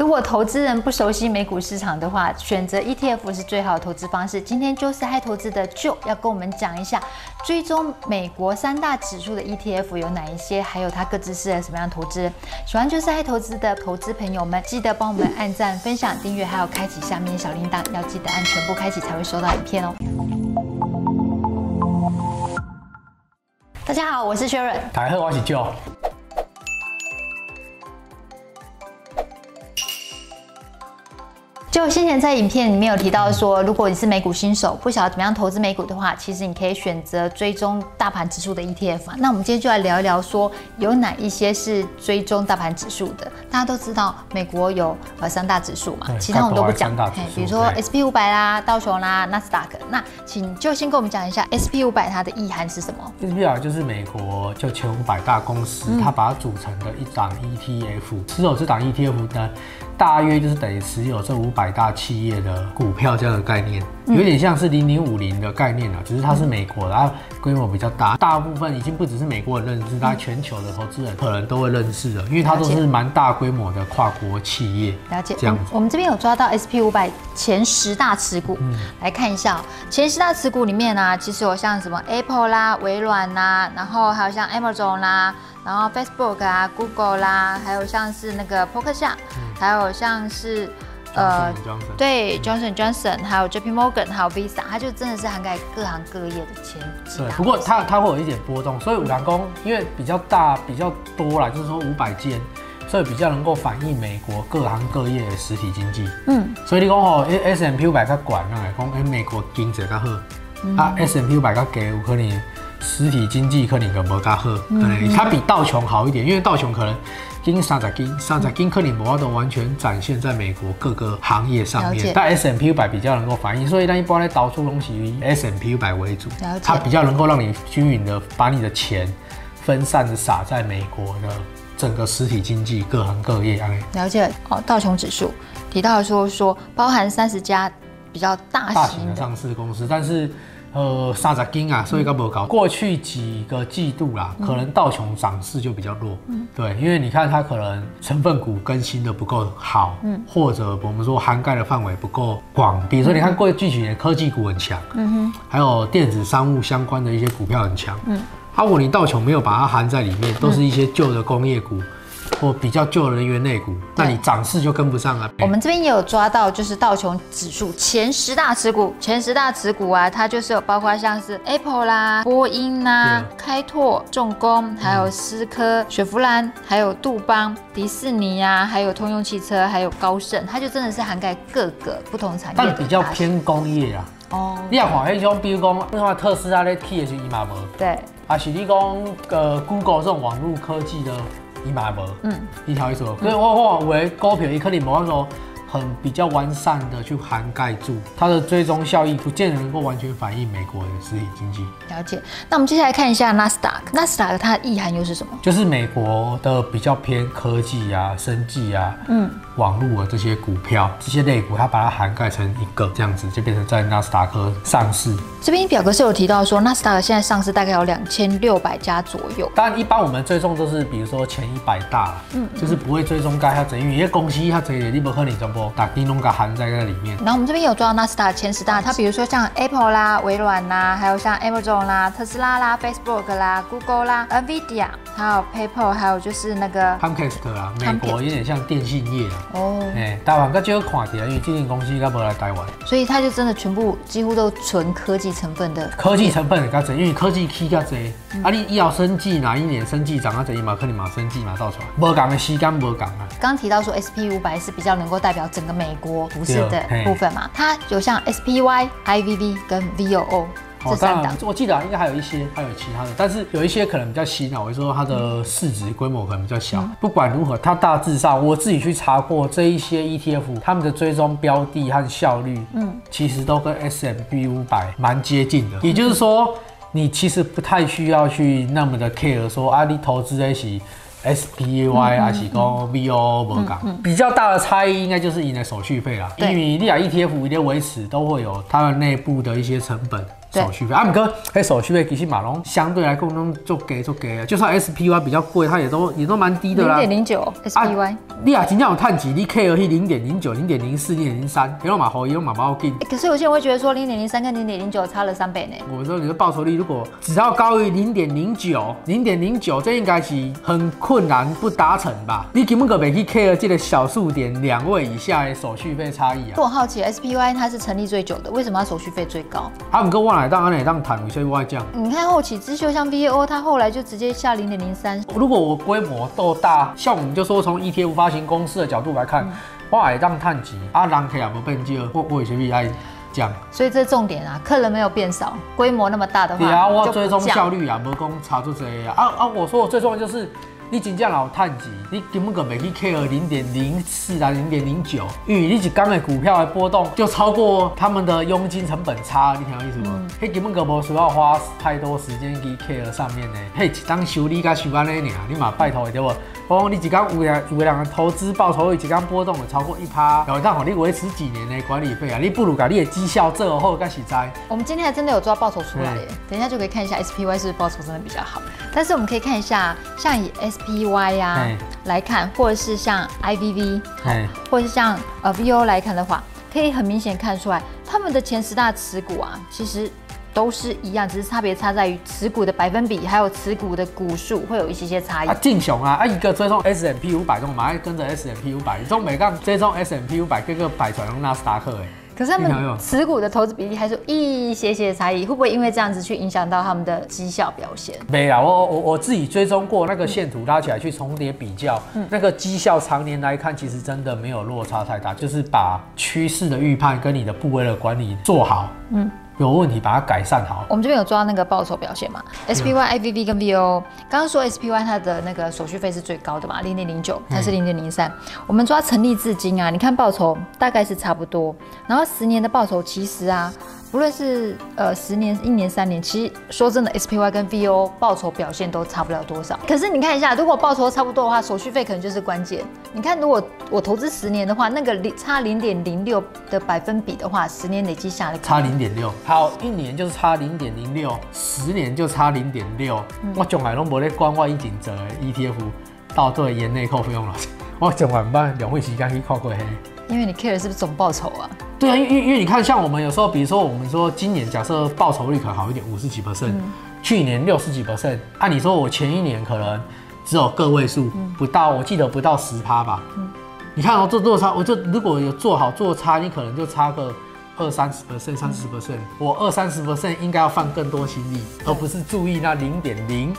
如果投资人不熟悉美股市场的话，选择 ETF 是最好的投资方式。今天就是嗨投资的 Joe 要跟我们讲一下，追踪美国三大指数的 ETF 有哪一些，还有它各自适合什么样的投资。喜欢就是嗨投资的投资朋友们，记得帮我们按赞、分享、订阅，还有开启下面小铃铛，要记得按全部开启才会收到影片哦。大家好，我是 Sharon。大家好，我是 Joe。就先前在影片里面有提到说，如果你是美股新手，不晓得怎么样投资美股的话，其实你可以选择追踪大盘指数的 ETF 啊。那我们今天就来聊一聊，说有哪一些是追踪大盘指数的。大家都知道美国有呃三大指数嘛，其他我们都不讲。比如说 SP 五百啦、道琼啦、纳斯达克。那请就先跟我们讲一下 SP 五百它的意涵是什么？SP 五百就是美国就前五百大公司，嗯、它把它组成的一档 ETF。持有这档 ETF 呢，大约就是等于持有这五百。大企业的股票这样的概念，有点像是零零五零的概念啊，只是它是美国的，它规模比较大，大部分已经不只是美国人认识，大家全球的投资人可能都会认识的，因为它都是蛮大规模的跨国企业。了解，这样子。我们这边有抓到 SP 五百前十大持股，嗯，来看一下喔，前十大持股里面呢，其实有像什么 Apple 啦、微软啦，然后还有像 Amazon 啦，然后 Facebook 啊、Google 啦，还有像是那个 Poker 还有像是。呃，Johnson Johnson 对，Johnson Johnson，还有 JP Morgan，还有 Visa，它就真的是涵盖各行各业的前几。对，不过它它会有一点波动，所以五两公因为比较大比较多啦，就是说五百间，所以比较能够反映美国各行各业的实体经济。嗯，所以你讲哦，S M P 五百较管那来讲，哎，美国经济较好，嗯、啊，S M P 五百较低，有可能实体经济可能就无较好，可能它比道琼好一点，因为道琼可能。金三十斤，三十斤克里摩都完全展现在美国各个行业上面，但 S M P 五百比较能够反映，所以那一般来导出东西以 S M P 五百为主，它比较能够让你均匀的把你的钱分散的撒在美国的整个实体经济各行各业。了解哦，道琼指数提到说说包含三十家比较大型，大型的上市公司，但是。呃，三十斤啊，所以它不高。过去几个季度啦，可能道琼涨势就比较弱。嗯，对，因为你看它可能成分股更新的不够好，嗯，或者我们说涵盖的范围不够广。比如说，你看过去几年科技股很强，嗯哼，还有电子商务相关的一些股票很强，嗯，如果你道琼没有把它含在里面，都是一些旧的工业股。或比较旧的能源类股，那你涨势就跟不上了。我们这边也有抓到，就是道琼指数前十大持股，前十大持股啊，它就是有包括像是 Apple 啦、波音啦、开拓重工，还有思科、雪佛兰，还有杜邦、迪士尼啊，还有通用汽车，还有高盛，它就真的是涵盖各个不同产业。但比较偏工业啊。哦。你要看那种，比如讲，你看特斯拉咧，T 也是一码无。对。啊，是你讲呃，Google 这种网络科技的。一码无，嗯，一条一条，所以我我为股票，伊可能无法说很比较完善的去涵盖住它的追踪效益，不见得能够完全反映美国的实体经济。了解。那我们接下来看一下纳斯达克，纳斯达克它的意涵又是什么？就是美国的比较偏科技啊、生技啊、嗯，网络啊这些股票，这些类股，它把它涵盖成一个这样子，就变成在纳斯达克上市。这边表格是有提到说，纳斯达克现在上市大概有两千六百家左右。当然，一般我们追踪都是比如说前一百大，嗯，就是不会追踪该它整，因为公司它这里你不可能全部打金龙卡含在那里面。然后我们这边有抓到纳斯达克前十大，它比如说像 Apple 啦、微软啦，还有像 Amazon 啦、特斯拉啦、Facebook 啦、Google 啦、Nvidia，还有 PayPal，还有就是那个 Comcast 啦，美国有点像电信业啊。哦，哎，台湾较少看点，因为这间公司它不来台湾，所以它就真的全部几乎都纯科技。成分的科技成分较侪，因为科技起较侪。嗯、啊，你医药生技哪一年生技涨啊？这一马克你马生技嘛造出来，无讲的时间无讲啊。刚提到说 SP 五百是比较能够代表整个美国股市的部分嘛，它有像 SPY、IVV 跟 VOO。哦，当然，我记得应该还有一些，还有其他的，但是有一些可能比较新啊。我就说它的市值规模可能比较小。嗯、不管如何，它大致上我自己去查过这一些 ETF，他们的追踪标的和效率，嗯，其实都跟 S M B 五百蛮接近的。也就是说，你其实不太需要去那么的 care 说啊，你投资的是 SPY 还是讲不讲。比较大的差异应该就是你的手续费啦，因为你俩 ETF 一定维持都会有它的内部的一些成本。手续费。啊，不过那手续费其实马龙相对来讲都就给就给啊，就算 SPY 比较贵，它也都也都蛮低的啦。零点零九 SPY，你啊，今天有探几？你 K 而已零点零九、零点零四、零点零三，有马好，有马毛劲。可是有些人会觉得说零点零三跟零点零九差了三倍呢。我说你的报酬率如果只要高于零点零九、零点零九，这应该是很困难不达成吧？你根本个没去 K 这个小数点两位以下的手续费差异啊。我好奇 SPY 它是成立最久的，为什么它手续费最高？他们跟万来当安内当谈，所以外降。你看后起之秀像 VAO，它后来就直接下零点零三。如果我规模够大，像我们就说从 ETF 发行公司的角度来看，万来当探级啊，人客也不变少，我我有些必爱降。所以这重点啊，客人没有变少，规模那么大的话，对啊，我追踪效率啊，没工查出这啊啊啊！我说我最重要就是。你真正老探级，你根本就没去 care 零点零四啊，零点零九，因为你一刚的股票的波动就超过他们的佣金成本差，你听我意思吗？嘿、嗯，根本就无需要花太多时间去 care 上面的。嘿，一当修理甲修安尼尔，你嘛拜托对不？哦，你一刚有两有两个投资报酬率，一刚波动有超过一趴，然后当好你维持几年的管理费啊，你不如把你的绩效做好更实在。我们今天还真的有抓报酬出来耶，等一下就可以看一下 SPY 是不是报酬真的比较好。但是我们可以看一下，像以 SPY 呀、啊、来看，或者是像 IVV，或者是像呃 VO 来看的话，可以很明显看出来，他们的前十大持股啊，其实。都是一样，只是差别差在于持股的百分比，还有持股的股数会有一些些差异。啊，正常啊，啊一个追踪 S M P 五百，都马上跟着 S M P 五百，中美杠追踪 S M P 五百，各个摆转用纳斯达克哎。可是他们持股的投资比例还是有一些些差异，会不会因为这样子去影响到他们的绩效表现？没有，我我我自己追踪过那个线图拉起来去重叠比较，嗯、那个绩效常年来看其实真的没有落差太大，就是把趋势的预判跟你的部位的管理做好，嗯。有问题，把它改善好。我们这边有抓那个报酬表现嘛？SPY、IVV 跟 VO，刚刚说 SPY 它的那个手续费是最高的嘛，零点零九，它是零点零三。我们抓成立至今啊，你看报酬大概是差不多，然后十年的报酬其实啊。不论是呃十年、一年、三年，其实说真的，SPY 跟 VO 报酬表现都差不了多少。可是你看一下，如果报酬差不多的话，手续费可能就是关键。你看，如果我投资十年的话，那个零差零点零六的百分比的话，十年累计下来差零点六。好，一年就是差零点零六，十年就差零点六。我从来都没在关外一景则 ETF 到对延内扣费用了。我从来不两会时间去扣过嘿。因为你 care 的是不是总报酬啊？对啊，因因因为你看，像我们有时候，比如说我们说今年假设报酬率可能好一点，五十几 percent，去年六十几 percent，按理说我前一年可能只有个位数，不到，我记得不到十趴吧。嗯，你看哦做做差，我就如果有做好做差，你可能就差个二三十 percent、三十 percent，我二三十 percent 应该要放更多心力，而不是注意那零点零。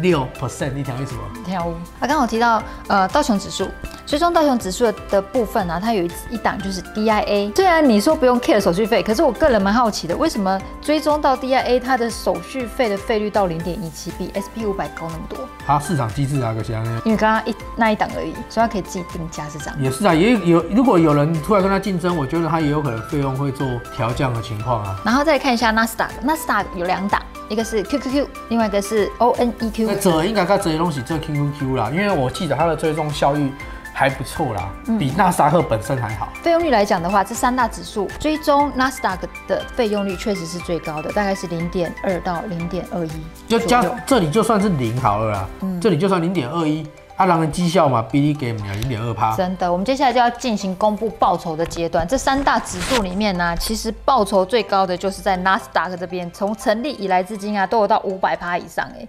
六 percent，你听为什么？跳舞。啊，刚刚我提到呃道琼指数，追踪道琼指数的的部分呢、啊，它有一一档就是 DIA。虽然你说不用 care 手续费，可是我个人蛮好奇的，为什么追踪到 DIA 它的手续费的费率到零点一七，比 SP 五百高那么多？它市场机制啊，个像因为刚刚一那一档而已，所以它可以自己定价是这样。也是啊，也有如果有人突然跟他竞争，我觉得他也有可能费用会做调降的情况啊。然后再看一下纳斯达克，纳斯达克有两档。一个是 QQQ，另外一个是 ONEQ。那这应该该这些东西做 QQQ 啦，因为我记得它的追踪效益还不错啦，嗯、比纳斯达克本身还好。费用率来讲的话，这三大指数追踪纳斯达克的费用率确实是最高的，大概是零点二到零点二一。就加这里就算是零好了啦，嗯、这里就算零点二一。他让人绩效嘛，比你给零点二趴。真的，我们接下来就要进行公布报酬的阶段。这三大指数里面呢、啊，其实报酬最高的就是在纳斯达克这边，从成立以来至今啊，都有到五百趴以上哎。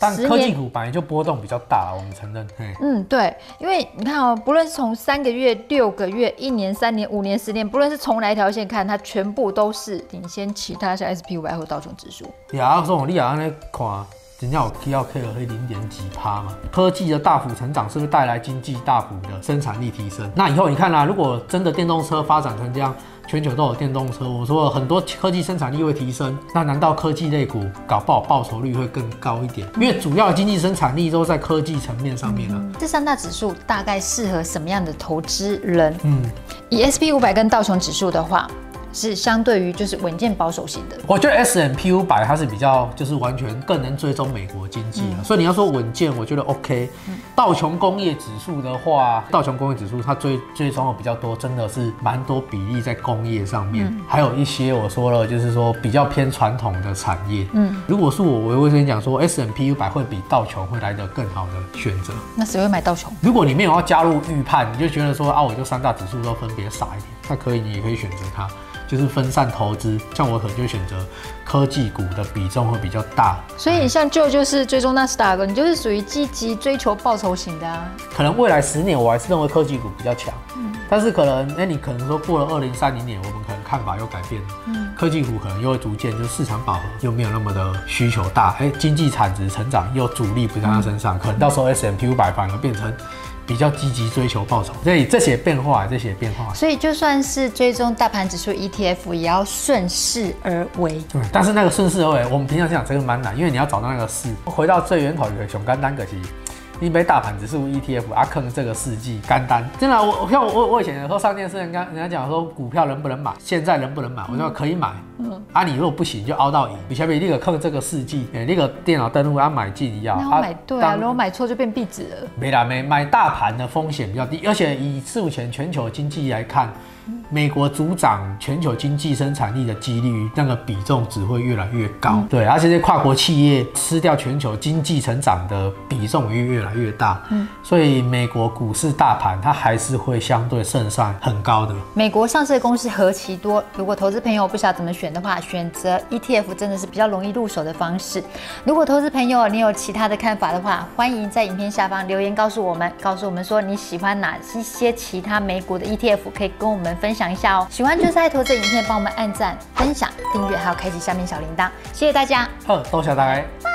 但科技股本来就波动比较大，我们承认。嗯，对，因为你看哦，不论是从三个月、六个月、一年、三年、五年、十年，不论是从哪一条线看，它全部都是领先其他像 SP 五百或道琼指数。呀，说你也安尼看。人家有 K 要 K 了会零点几趴嘛？科技的大幅成长是不是带来经济大幅的生产力提升？那以后你看啦、啊，如果真的电动车发展成这样，全球都有电动车，我说了很多科技生产力会提升，那难道科技类股搞不好报酬率会更高一点？因为主要的经济生产力都在科技层面上面了、嗯。这三大指数大概适合什么样的投资人？嗯，以 SP 五百跟道琼指数的话。是相对于就是稳健保守型的？我觉得 S M P 五百它是比较就是完全更能追踪美国经济了，嗯、所以你要说稳健，我觉得 OK。嗯、道琼工业指数的话，道琼工业指数它追追踪的比较多，真的是蛮多比例在工业上面，嗯、还有一些我说了就是说比较偏传统的产业。嗯，如果是我，我会跟你讲说 S M P 五百会比道琼会来得更好的选择。那谁会买道琼？如果你没有要加入预判，你就觉得说啊，我就三大指数都分别撒一点，那可以，你也可以选择它。就是分散投资，像我可能就选择科技股的比重会比较大。所以你像舅就是追踪纳斯达克，你就是属于积极追求报酬型的啊。可能未来十年我还是认为科技股比较强，嗯，但是可能哎、欸，你可能说过了二零三零年，我们可能看法又改变了，嗯，科技股可能又会逐渐就是市场饱和，又没有那么的需求大，哎、欸，经济产值成长又主力不在它身上，嗯、可能到时候 S M P 五百反而变成。比较积极追求报酬，所以这些变化，这些变化，所以就算是追踪大盘指数 ETF，也要顺势而为。对，但是那个顺势而为，我们平常讲这个蛮难，因为你要找到那个势。回到最源头，一个熊肝单个其实。你买大盘指数 ETF 啊，坑这个世纪干单，真的，我像我我以前有时候上电视，人家人家讲说股票能不能买，现在能不能买，我说可以买。嗯，啊，你如果不行就凹到赢。你前面那个坑这个世纪，哎，那个电脑登录要买进一样。那我买对啊，如果买错就变壁纸了。没啦，没买大盘的风险比较低，而且以目前全球经济来看。美国主掌全球经济生产力的几率，那个比重只会越来越高。嗯、对，而且这些跨国企业吃掉全球经济成长的比重也越来越大。嗯，所以美国股市大盘它还是会相对胜算很高的。美国上市的公司何其多，如果投资朋友不晓得怎么选的话，选择 ETF 真的是比较容易入手的方式。如果投资朋友你有其他的看法的话，欢迎在影片下方留言告诉我们，告诉我们说你喜欢哪一些其他美股的 ETF，可以跟我们分享一下哦。喜欢就是爱投资影片，帮我们按赞、分享、订阅，还有开启下面小铃铛，谢谢大家。好，多谢大家。